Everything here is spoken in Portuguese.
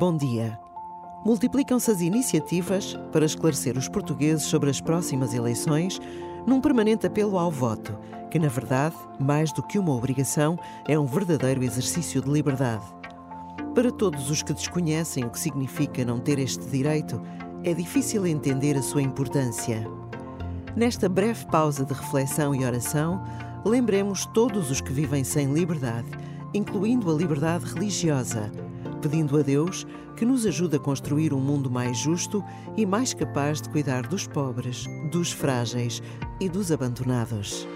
Bom dia. Multiplicam-se as iniciativas para esclarecer os portugueses sobre as próximas eleições num permanente apelo ao voto, que, na verdade, mais do que uma obrigação, é um verdadeiro exercício de liberdade. Para todos os que desconhecem o que significa não ter este direito, é difícil entender a sua importância. Nesta breve pausa de reflexão e oração, lembremos todos os que vivem sem liberdade, incluindo a liberdade religiosa, pedindo a Deus que nos ajude a construir um mundo mais justo e mais capaz de cuidar dos pobres, dos frágeis e dos abandonados.